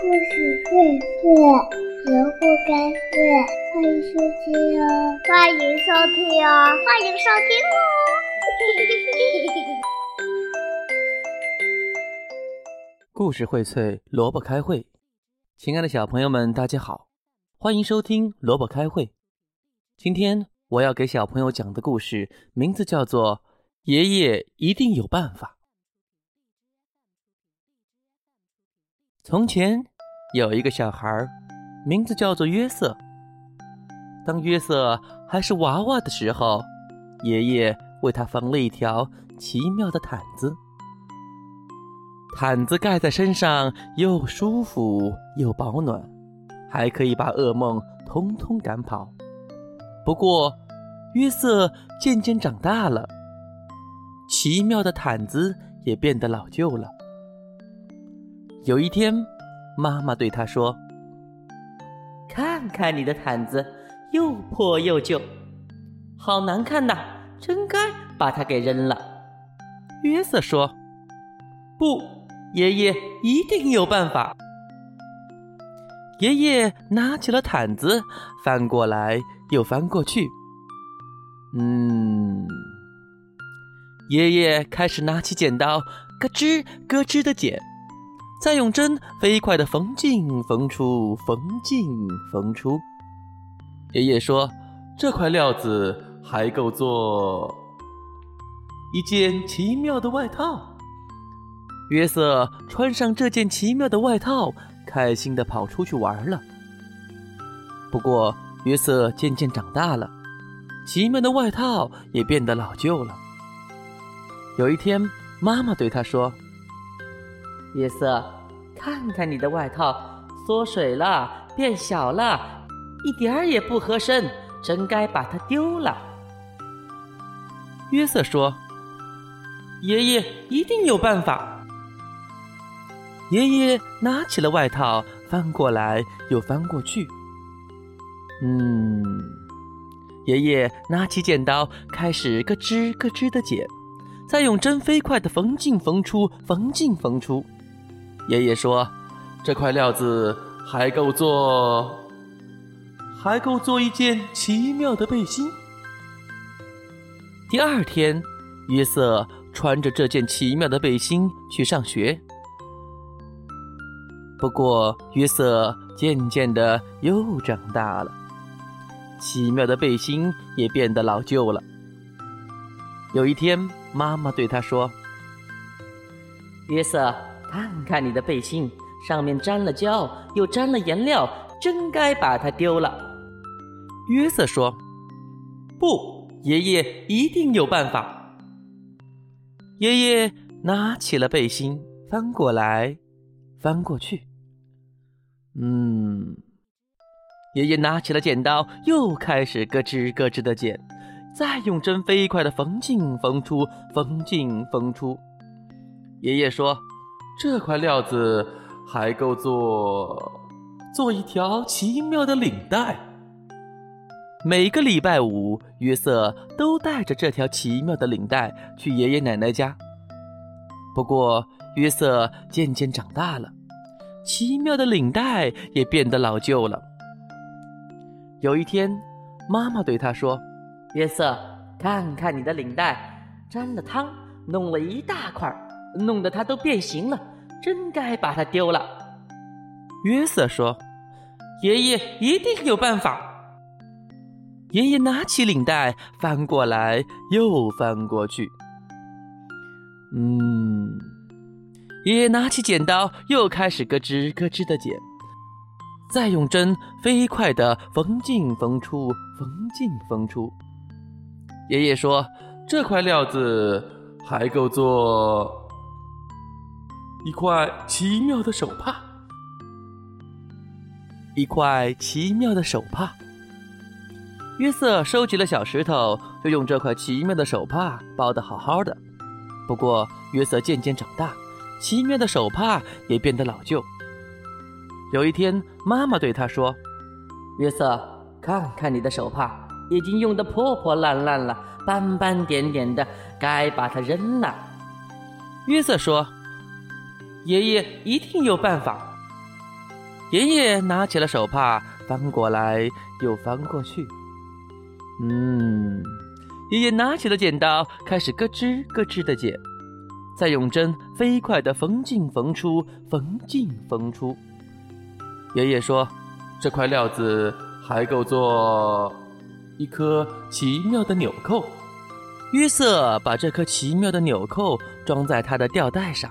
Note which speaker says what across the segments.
Speaker 1: 故事会睡，萝卜开会，欢迎收听哦！
Speaker 2: 欢迎收听哦！欢迎收听哦！
Speaker 3: 故事荟萃，萝卜开会。亲爱的小朋友们，大家好，欢迎收听萝卜开会。今天我要给小朋友讲的故事名字叫做《爷爷一定有办法》。从前有一个小孩，名字叫做约瑟。当约瑟还是娃娃的时候，爷爷为他缝了一条奇妙的毯子。毯子盖在身上又舒服又保暖，还可以把噩梦通通赶跑。不过，约瑟渐渐长大了，奇妙的毯子也变得老旧了。有一天，妈妈对他说：“看看你的毯子，又破又旧，好难看呐！真该把它给扔了。”约瑟说：“不，爷爷一定有办法。”爷爷拿起了毯子，翻过来又翻过去。嗯，爷爷开始拿起剪刀，咯吱咯吱的剪。再用针飞快地缝进缝出，缝进缝出。爷爷说：“这块料子还够做一件奇妙的外套。”约瑟穿上这件奇妙的外套，开心地跑出去玩了。不过，约瑟渐渐长大了，奇妙的外套也变得老旧了。有一天，妈妈对他说。约瑟，看看你的外套，缩水了，变小了，一点儿也不合身，真该把它丢了。约瑟说：“爷爷一定有办法。”爷爷拿起了外套，翻过来又翻过去。嗯，爷爷拿起剪刀，开始咯吱咯吱的剪，再用针飞快的缝进缝出，缝进缝出。爷爷说：“这块料子还够做，还够做一件奇妙的背心。”第二天，约瑟穿着这件奇妙的背心去上学。不过，约瑟渐渐的又长大了，奇妙的背心也变得老旧了。有一天，妈妈对他说：“约瑟。”看看你的背心，上面沾了胶，又沾了颜料，真该把它丢了。约瑟说：“不，爷爷一定有办法。”爷爷拿起了背心，翻过来，翻过去。嗯，爷爷拿起了剪刀，又开始咯吱咯吱的剪，再用针飞快的缝进缝出，缝进缝出。爷爷说。这块料子还够做做一条奇妙的领带。每个礼拜五，约瑟都带着这条奇妙的领带去爷爷奶奶家。不过，约瑟渐渐长大了，奇妙的领带也变得老旧了。有一天，妈妈对他说：“约瑟，看看你的领带，沾了汤，弄了一大块。”弄得它都变形了，真该把它丢了。约瑟说：“爷爷一定有办法。”爷爷拿起领带，翻过来又翻过去。嗯，爷爷拿起剪刀，又开始咯吱咯吱的剪，再用针飞快的缝进缝出，缝进缝出。爷爷说：“这块料子还够做。”一块奇妙的手帕，一块奇妙的手帕。约瑟收集了小石头，就用这块奇妙的手帕包得好好的。不过，约瑟渐渐长大，奇妙的手帕也变得老旧。有一天，妈妈对他说：“约瑟，看看你的手帕，已经用得破破烂烂了，斑斑点点的，该把它扔了。”约瑟说。爷爷一定有办法。爷爷拿起了手帕，翻过来又翻过去。嗯，爷爷拿起了剪刀，开始咯吱咯吱的剪，再用针飞快的缝进缝出，缝进缝出。爷爷说：“这块料子还够做一颗奇妙的纽扣。”约瑟把这颗奇妙的纽扣装在他的吊带上，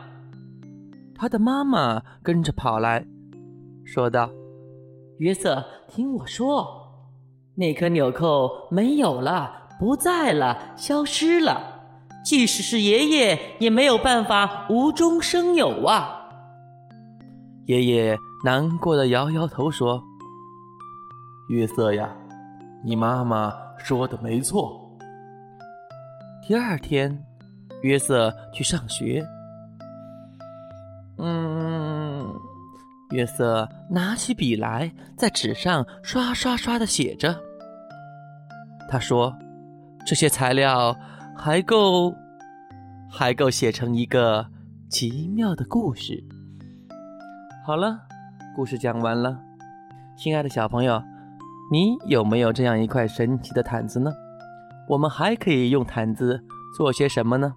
Speaker 3: 他的妈妈跟着跑来，说道：“约瑟，听我说。”那颗纽扣没有了，不在了，消失了。即使是爷爷，也没有办法无中生有啊！爷爷难过的摇摇头说：“约瑟呀，你妈妈说的没错。”第二天，约瑟去上学。嗯。约瑟拿起笔来，在纸上刷刷刷的写着。他说：“这些材料还够，还够写成一个奇妙的故事。”好了，故事讲完了。亲爱的小朋友，你有没有这样一块神奇的毯子呢？我们还可以用毯子做些什么呢？